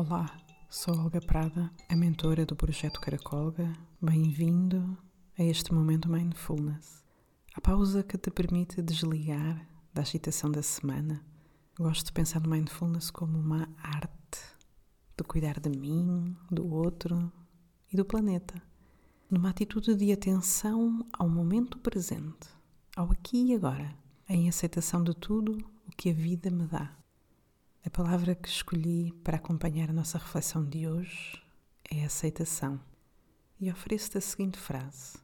Olá, sou Olga Prada, a mentora do projeto Caracolga. Bem-vindo a este momento Mindfulness, a pausa que te permite desligar da agitação da semana. Gosto de pensar no Mindfulness como uma arte de cuidar de mim, do outro e do planeta, numa atitude de atenção ao momento presente, ao aqui e agora, em aceitação de tudo o que a vida me dá. A palavra que escolhi para acompanhar a nossa reflexão de hoje é aceitação. E ofereço-te a seguinte frase: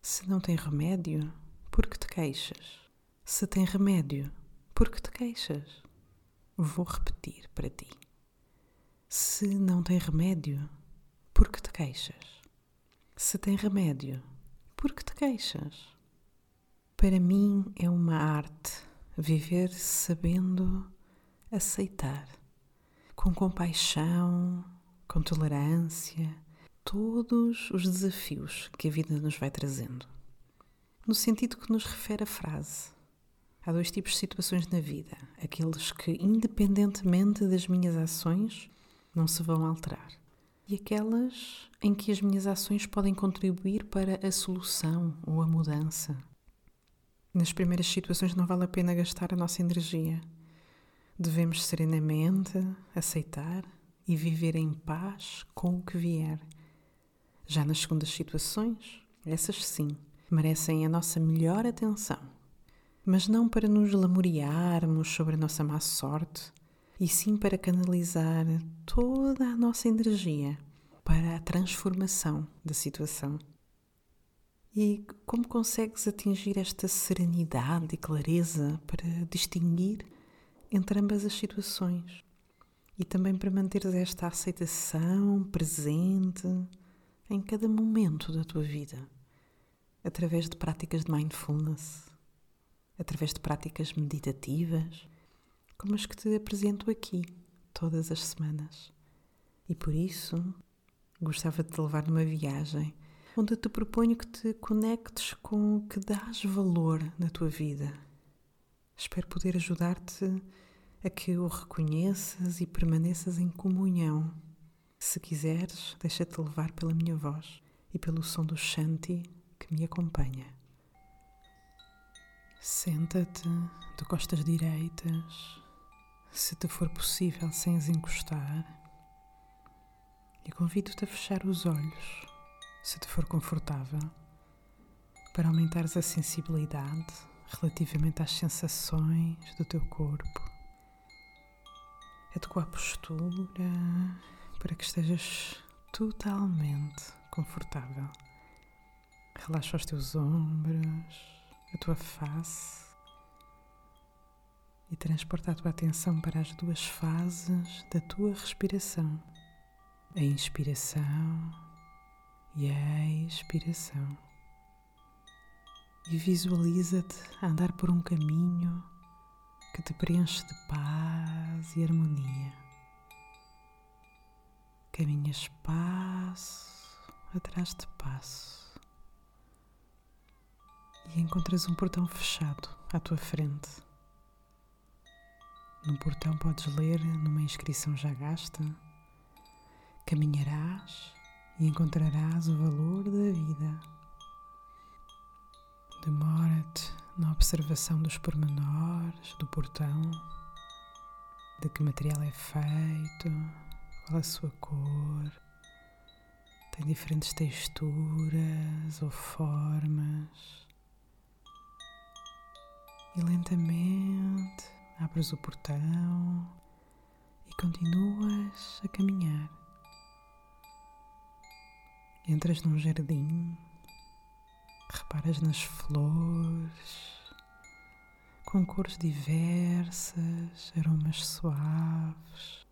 Se não tem remédio, por que te queixas? Se tem remédio, por que te queixas? Vou repetir para ti. Se não tem remédio, por que te queixas? Se tem remédio, por que te queixas? Para mim é uma arte viver sabendo aceitar com compaixão, com tolerância, todos os desafios que a vida nos vai trazendo. No sentido que nos refere a frase. Há dois tipos de situações na vida: aqueles que, independentemente das minhas ações, não se vão alterar, e aquelas em que as minhas ações podem contribuir para a solução ou a mudança. Nas primeiras situações, não vale a pena gastar a nossa energia Devemos serenamente aceitar e viver em paz com o que vier. Já nas segundas situações, essas sim, merecem a nossa melhor atenção, mas não para nos lamuriarmos sobre a nossa má sorte, e sim para canalizar toda a nossa energia para a transformação da situação. E como consegues atingir esta serenidade e clareza para distinguir entre ambas as situações e também para manteres esta aceitação presente em cada momento da tua vida, através de práticas de mindfulness, através de práticas meditativas, como as que te apresento aqui todas as semanas. E por isso gostava de te levar numa viagem onde te proponho que te conectes com o que dás valor na tua vida Espero poder ajudar-te a que o reconheças e permaneças em comunhão. Se quiseres, deixa-te levar pela minha voz e pelo som do Shanti que me acompanha. Senta-te de costas direitas, se te for possível, sem as encostar, e convido-te a fechar os olhos, se te for confortável, para aumentares a sensibilidade relativamente às sensações do teu corpo. A postura para que estejas totalmente confortável. Relaxa os teus ombros, a tua face e transporta a tua atenção para as duas fases da tua respiração: a inspiração e a expiração e visualiza-te a andar por um caminho que te preenche de paz e harmonia. Caminhas passo atrás de passo e encontras um portão fechado à tua frente. No portão podes ler numa inscrição já gasta: Caminharás e encontrarás o valor da vida. Demora-te na observação dos pormenores do portão, de que material é feito, qual a sua cor, tem diferentes texturas ou formas. E lentamente abres o portão e continuas a caminhar. Entras num jardim Reparas nas flores com cores diversas, aromas suaves.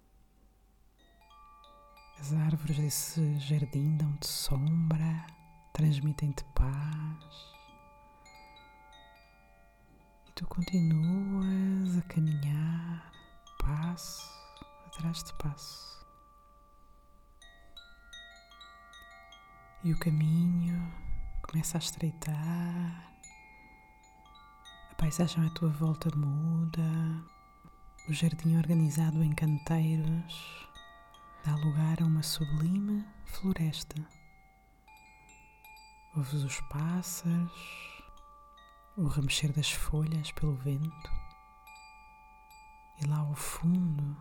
As árvores desse jardim dão-te sombra, transmitem-te paz. E tu continuas a caminhar passo atrás de passo. E o caminho começa a estreitar, a paisagem à tua volta muda, o jardim organizado em canteiros dá lugar a uma sublime floresta. Ouves os pássaros, o remexer das folhas pelo vento e lá ao fundo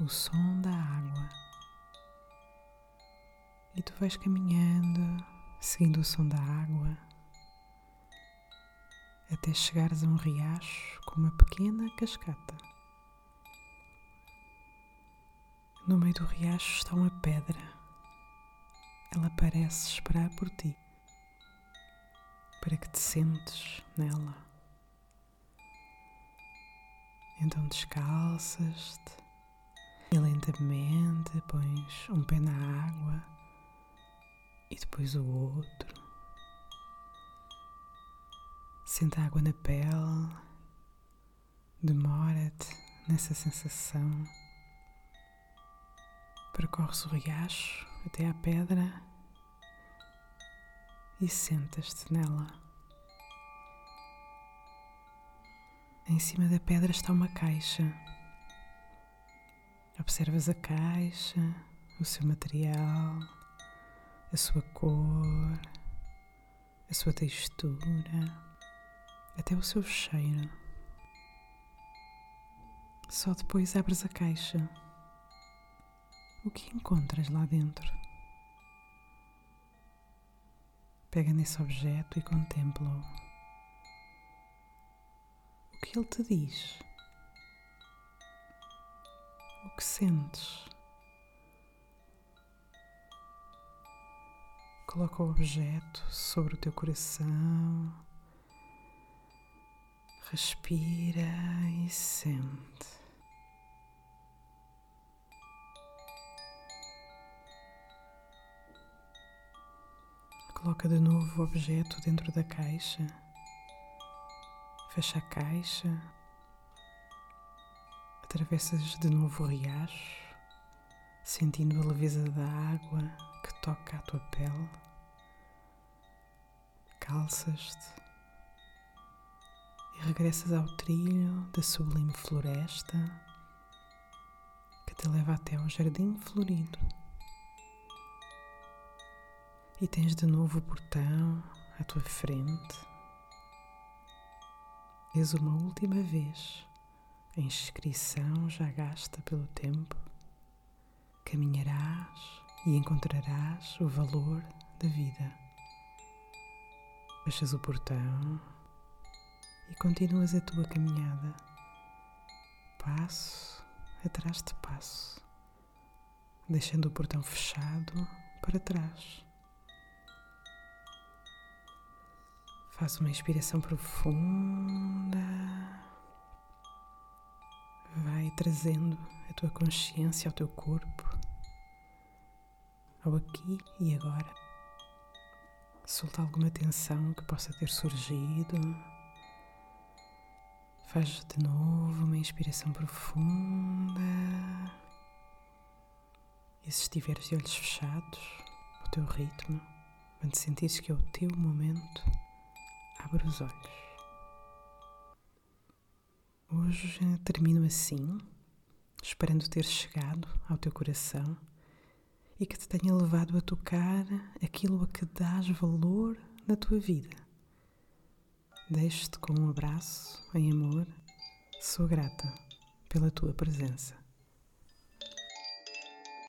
o som da água. E tu vais caminhando, seguindo o som da água, até chegares a um riacho com uma pequena cascata. No meio do riacho está uma pedra. Ela parece esperar por ti, para que te sentes nela. Então descalças-te e lentamente pões um pé na água e depois o outro. Senta a água na pele, demora-te nessa sensação. Percorres o riacho até à pedra e sentas-te nela. Em cima da pedra está uma caixa. Observas a caixa, o seu material, a sua cor, a sua textura, até o seu cheiro. Só depois abres a caixa o que encontras lá dentro? Pega nesse objeto e contempla-o. O que ele te diz? O que sentes? Coloca o objeto sobre o teu coração. Respira e sente. Coloca de novo o objeto dentro da caixa. Fecha a caixa. Atravessas de novo o riacho, sentindo a leveza da água toca a tua pele. Calças-te e regressas ao trilho da sublime floresta que te leva até ao jardim florido e tens de novo o portão à tua frente. És uma última vez a inscrição já gasta pelo tempo. Caminharás e encontrarás o valor da vida. Fechas o portão e continuas a tua caminhada, passo atrás de passo, deixando o portão fechado para trás. Faça uma inspiração profunda. Vai trazendo a tua consciência ao teu corpo, ao aqui e agora. Solta alguma tensão que possa ter surgido. Faz de novo uma inspiração profunda. E se estiveres de olhos fechados, o teu ritmo, quando sentires que é o teu momento, Abre os olhos. Hoje termino assim, esperando ter chegado ao teu coração e que te tenha levado a tocar aquilo a que dás valor na tua vida. Deixo-te com um abraço em amor. Sou grata pela tua presença.